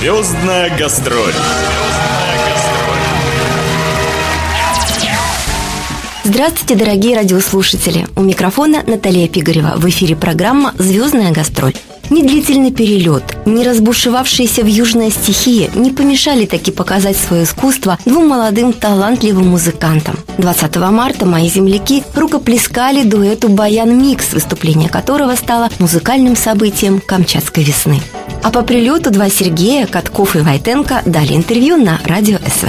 Звездная гастроль. Здравствуйте, дорогие радиослушатели! У микрофона Наталья Пигарева. В эфире программа «Звездная гастроль». Ни длительный перелет, ни разбушевавшаяся в южная стихия не помешали таки показать свое искусство двум молодым талантливым музыкантам. 20 марта мои земляки рукоплескали дуэту «Баян Микс», выступление которого стало музыкальным событием Камчатской весны. А по прилету два Сергея, Катков и Войтенко дали интервью на радио СВ.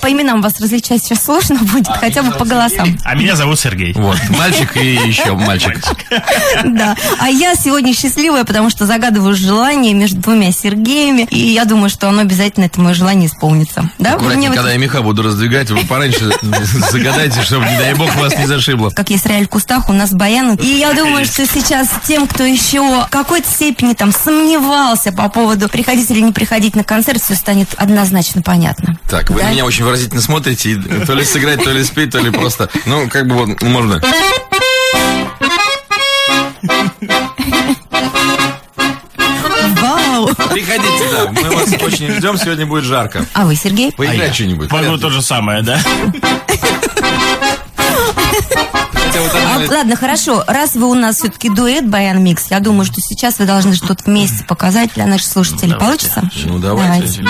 По именам вас различать сейчас сложно будет, а хотя бы по голосам. А меня зовут Сергей. Вот, мальчик и еще мальчик. Да. А я сегодня счастливая, потому что загадываю желание между двумя Сергеями, и я думаю, что оно обязательно, это мое желание исполнится. Да? Аккуратнее, когда я меха буду раздвигать, вы пораньше загадайте, чтобы, не дай бог, вас не зашибло. Как есть Раэль Кустах, у нас баян. И я думаю, что сейчас тем, кто еще в какой-то степени там сомневался по поводу приходить или не приходить на концерт, все станет однозначно понятно. Так, вы Да? меня очень выразительно смотрите, и то ли сыграть, то ли спеть, то ли просто, ну, как бы вот, можно. Вау! Приходите, да, мы вас очень ждем, сегодня будет жарко. А вы, Сергей? Поиграть что-нибудь. Могу то же самое, да? Одна- ладно, хорошо. Раз вы у нас все-таки дуэт Баян Микс, я думаю, что сейчас вы должны что-то вместе показать для наших слушателей. Давайте. Получится? Ну, давайте.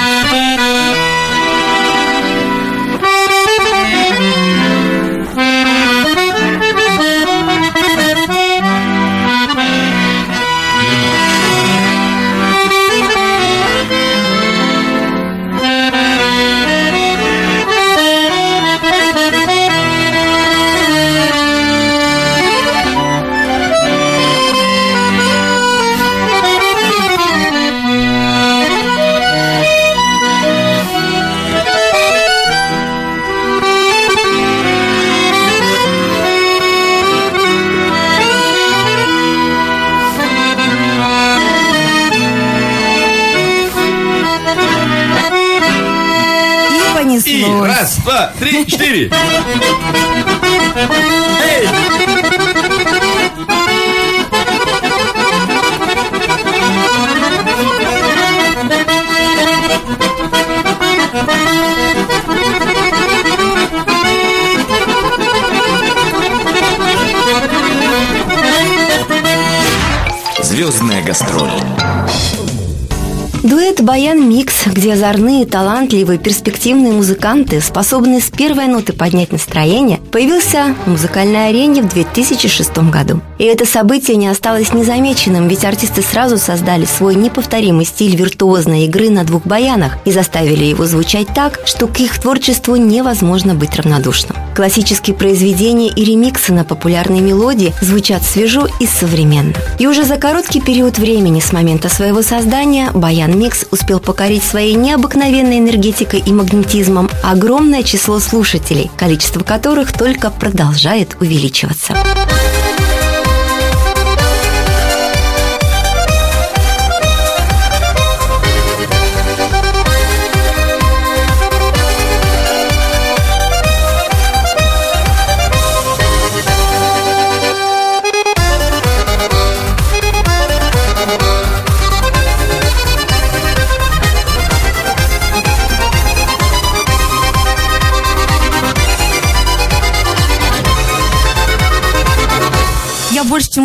И И понеслось. раз, два, три, четыре. Эй! Звездная гастроль. Дуэт «Баян Микс», где озорные, талантливые, перспективные музыканты способны с первой ноты поднять настроение, появился на музыкальной арене в 2006 году. И это событие не осталось незамеченным, ведь артисты сразу создали свой неповторимый стиль виртуозной игры на двух баянах и заставили его звучать так, что к их творчеству невозможно быть равнодушным. Классические произведения и ремиксы на популярные мелодии звучат свежо и современно. И уже за короткий период времени с момента своего создания Баян Микс успел покорить своей необыкновенной энергетикой и магнетизмом огромное число слушателей, количество которых только продолжает увеличиваться.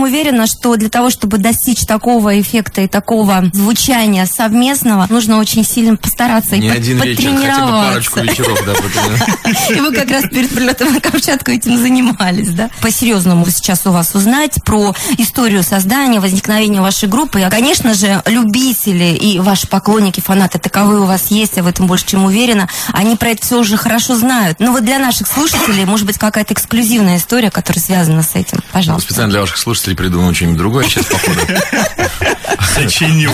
Уверена, что для того, чтобы достичь такого эффекта и такого звучания совместного, нужно очень сильно постараться Не и под- один вечер, хотя бы парочку вечеров, да, И вы как раз перед прилетом на Камчатку этим занимались, да? По-серьезному сейчас у вас узнать про историю создания, возникновения вашей группы. А, конечно же, любители и ваши поклонники, фанаты, таковые у вас есть, я в этом больше чем уверена. Они про это все уже хорошо знают. Но вот для наших слушателей, может быть, какая-то эксклюзивная история, которая связана с этим. Пожалуйста. Специально для ваших слушателей придумал что-нибудь другое сейчас, походу. Сочинил.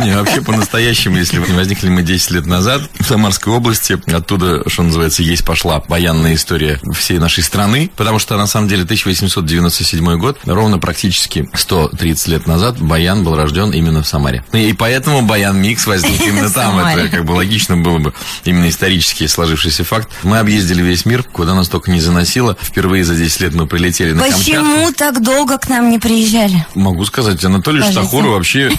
Не, вообще по-настоящему, если не возникли мы 10 лет назад в Самарской области, оттуда, что называется, есть пошла баянная история всей нашей страны, потому что, на самом деле, 1897 год, ровно практически 130 лет назад, баян был рожден именно в Самаре. И поэтому баян микс возник именно там. Это как бы логично было бы именно исторически сложившийся факт. Мы объездили весь мир, куда нас только не заносило. Впервые за 10 лет мы прилетели на Камчатку. Почему так долго к нам не приезжали? Могу сказать, Анатолий. Штахура вообще,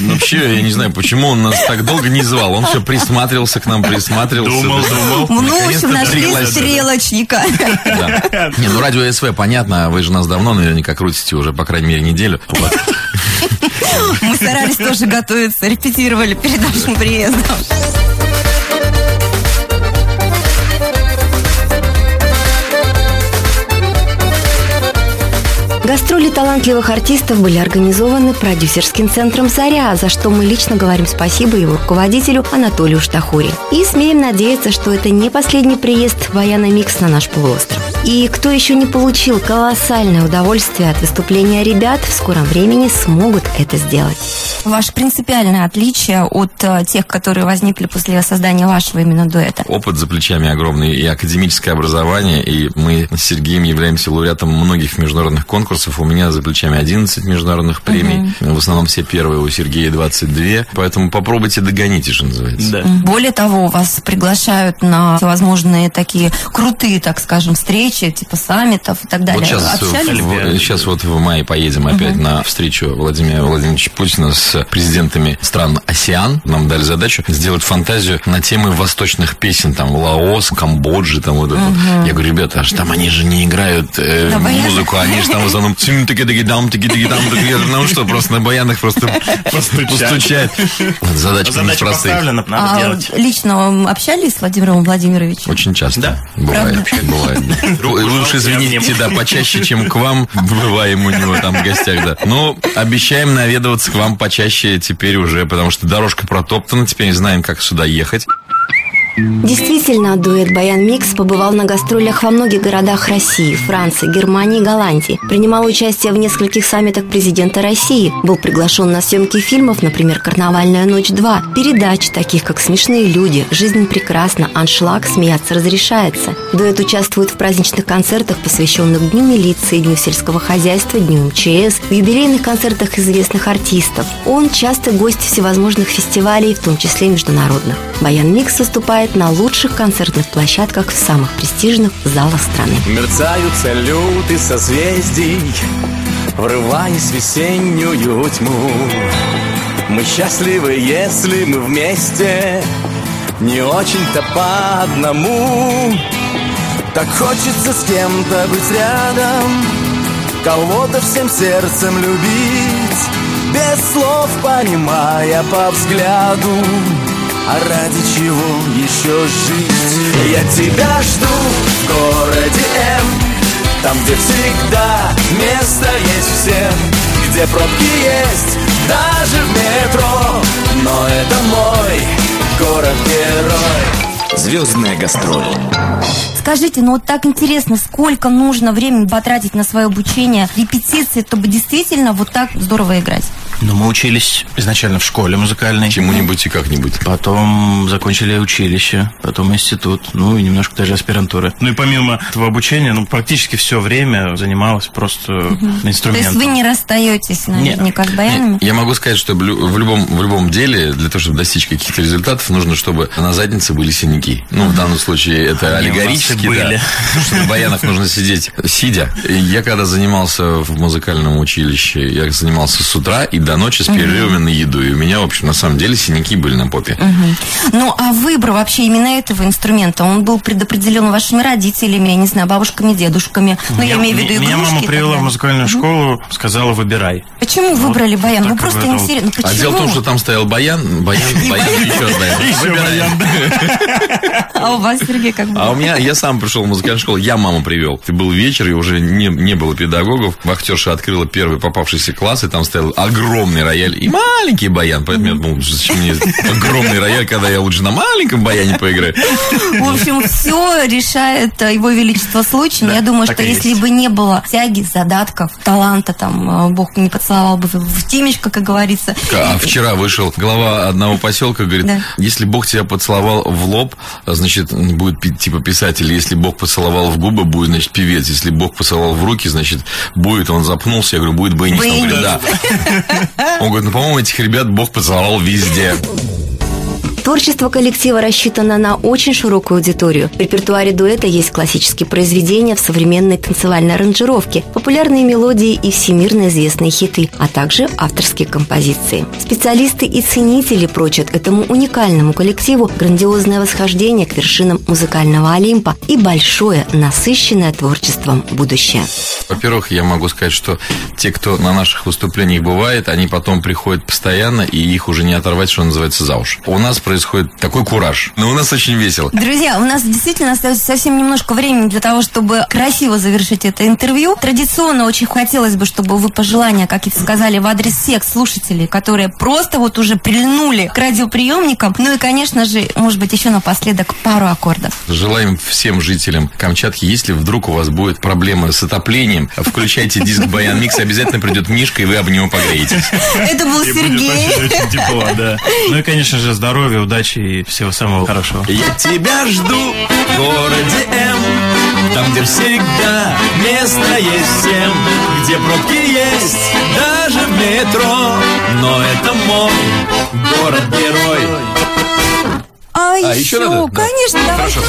вообще я не знаю, почему он нас так долго не звал. Он все присматривался к нам, присматривался. Думал, думал. Ну, Наконец-то нашли стрелочника. Да. Не, ну радио СВ, понятно, вы же нас давно наверняка крутите уже, по крайней мере, неделю. Вот. Мы старались тоже готовиться, репетировали перед нашим приездом. Гастроли талантливых артистов были организованы продюсерским центром «Заря», за что мы лично говорим спасибо его руководителю Анатолию Штахури. И смеем надеяться, что это не последний приезд Баяна Микс на наш полуостров. И кто еще не получил колоссальное удовольствие от выступления ребят, в скором времени смогут это сделать. Ваше принципиальное отличие от э, тех, которые возникли после создания вашего именно дуэта. Опыт за плечами огромный и академическое образование, и мы с Сергеем являемся лауреатом многих международных конкурсов. У меня за плечами 11 международных премий, в основном все первые, у Сергея 22, поэтому попробуйте догоните, что называется. Да. Более того, вас приглашают на всевозможные такие крутые, так скажем, встречи, типа саммитов и так далее. Вот сейчас, Общались? в, сейчас вот в мае поедем опять на встречу Владимира Владимировича Путина с президентами стран АСИАН. Нам дали задачу сделать фантазию на темы восточных песен, там, Лаос, Камбоджи, там вот это. Я говорю, ребята, аж там они же не играют э, музыку, они же там в основном тим таки таки дам таки таки дам таки Я говорю, ну что, просто на баянах просто Постучать. не Задача простых. поставлена, надо А делать. лично общались с Владимиром Владимировичем? Очень часто. Да? Бывает. Бывает. Жал, извините, да, почаще, чем к вам бываем у него там в гостях, да. Но обещаем наведываться к вам почаще теперь уже, потому что дорожка протоптана, теперь знаем, как сюда ехать. Действительно, дуэт Баян Микс побывал на гастролях во многих городах России, Франции, Германии и Голландии. Принимал участие в нескольких саммитах президента России. Был приглашен на съемки фильмов, например, «Карнавальная ночь 2», передач, таких как «Смешные люди», «Жизнь прекрасна», «Аншлаг», «Смеяться разрешается». Дуэт участвует в праздничных концертах, посвященных Дню милиции, Дню сельского хозяйства, Дню МЧС, в юбилейных концертах известных артистов. Он часто гость всевозможных фестивалей, в том числе международных. Баян Микс выступает на лучших концертных площадках в самых престижных залах страны. Мерцают салюты созвездий, Врываясь в весеннюю тьму. Мы счастливы, если мы вместе, Не очень-то по одному. Так хочется с кем-то быть рядом, Кого-то всем сердцем любить, Без слов понимая по взгляду, а ради чего еще жить? Я тебя жду в городе М Там, где всегда место есть всем Где пробки есть даже в метро Но это мой город-герой Звездная гастроль Скажите, ну вот так интересно, сколько нужно времени потратить на свое обучение, репетиции, чтобы действительно вот так здорово играть? Ну, мы учились изначально в школе музыкальной. Чему-нибудь и как-нибудь. Потом закончили училище, потом институт, ну и немножко даже аспирантуры. Ну и помимо этого обучения, ну практически все время занималась просто То инструментом. есть вы не расстаетесь наверняка с баянами? Я могу сказать, что в лю- в любом, в любом деле, для того, чтобы достичь каких-то результатов, нужно, чтобы на заднице были синяки. Ну, в данном случае это Они аллегорически, были. да. Потому что на баянах нужно сидеть сидя. Я когда занимался в музыкальном училище, я занимался с утра и до ночи с перерывами на еду. И у меня, в общем, на самом деле синяки были на попе. Ну, а выбор вообще именно этого инструмента, он был предопределен вашими родителями, я не знаю, бабушками, дедушками. Ну, я Меня- имею в виду Меня игрушки мама и так привела в музыкальную школу, сказала, выбирай. Почему выбрали баян? Ну, так просто интересно. Ну, А дело в том, что там стоял баян, баян, баян еще одна. Выбирай. А у вас, Сергей, как было? А у меня, я сам пришел в музыкальную школу, я маму привел. Это был вечер, и уже не, не было педагогов. Вахтерша открыла первый попавшийся класс, и там стоял огромный рояль и маленький баян. Поэтому я думал, зачем мне огромный рояль, когда я лучше на маленьком баяне поиграю. В общем, все решает его величество случай. Да, я думаю, что если есть. бы не было тяги, задатков, таланта, там, э, Бог не поцеловал бы в темечко, как говорится. А вчера вышел глава одного поселка, говорит, Да. если Бог тебя поцеловал в лоб, значит, будет типа писатель. Если Бог поцеловал в губы, будет, значит, певец. Если Бог поцеловал в руки, значит, будет, он запнулся, я говорю, будет баянист. Он говорит, да. Он говорит, ну, по-моему, этих ребят Бог поцеловал везде. Творчество коллектива рассчитано на очень широкую аудиторию. В репертуаре дуэта есть классические произведения в современной танцевальной аранжировке, популярные мелодии и всемирно известные хиты, а также авторские композиции. Специалисты и ценители прочат этому уникальному коллективу грандиозное восхождение к вершинам музыкального Олимпа и большое, насыщенное творчеством будущее. Во-первых, я могу сказать, что те, кто на наших выступлениях бывает, они потом приходят постоянно, и их уже не оторвать, что называется, за уши. У нас происходит такой кураж. Но у нас очень весело. Друзья, у нас действительно остается совсем немножко времени для того, чтобы красиво завершить это интервью. Традиционно очень хотелось бы, чтобы вы пожелания, как и сказали, в адрес всех слушателей, которые просто вот уже прильнули к радиоприемникам. Ну и, конечно же, может быть, еще напоследок пару аккордов. Желаем всем жителям Камчатки, если вдруг у вас будет проблема с отоплением, включайте диск Баян Микс, обязательно придет Мишка, и вы об него погреетесь. Это был Сергей. очень, очень тепло, да. Ну и, конечно же, здоровья, удачи и всего самого хорошего. Я тебя жду в городе М Там, где всегда место есть всем Где пробки есть даже в метро Но это мой город-герой А, А, еще, еще надо? Да. конечно, давай. Хорошо.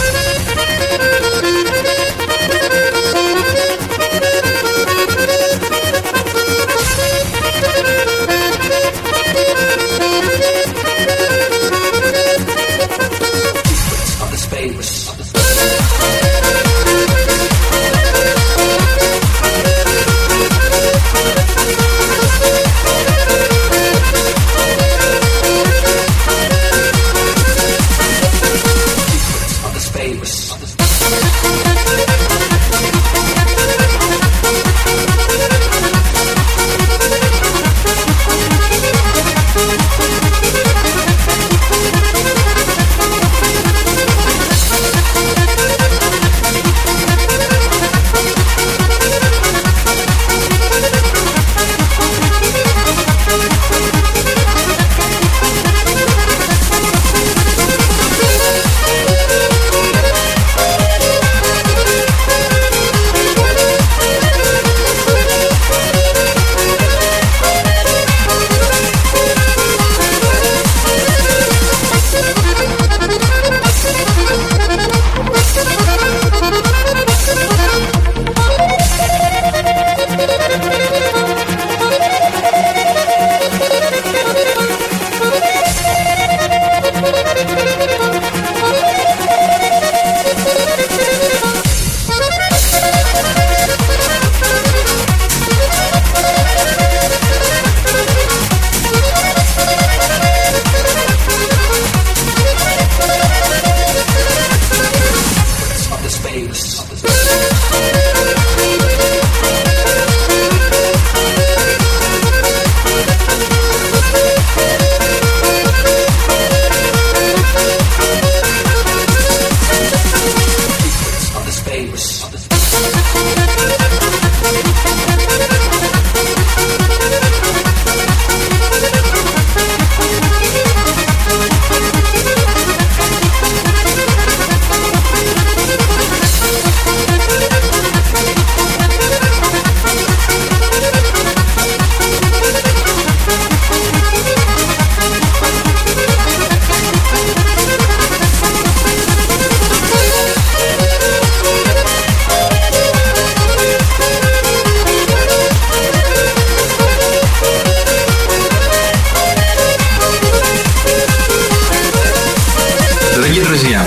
Дорогие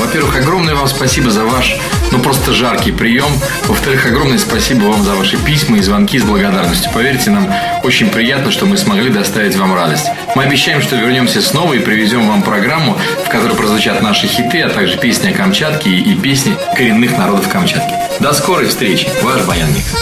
во-первых, огромное вам спасибо за ваш, ну просто жаркий прием. Во-вторых, огромное спасибо вам за ваши письма и звонки с благодарностью. Поверьте, нам очень приятно, что мы смогли доставить вам радость. Мы обещаем, что вернемся снова и привезем вам программу, в которой прозвучат наши хиты, а также песни о Камчатке и песни коренных народов Камчатки. До скорой встречи. Ваш Баян Микс.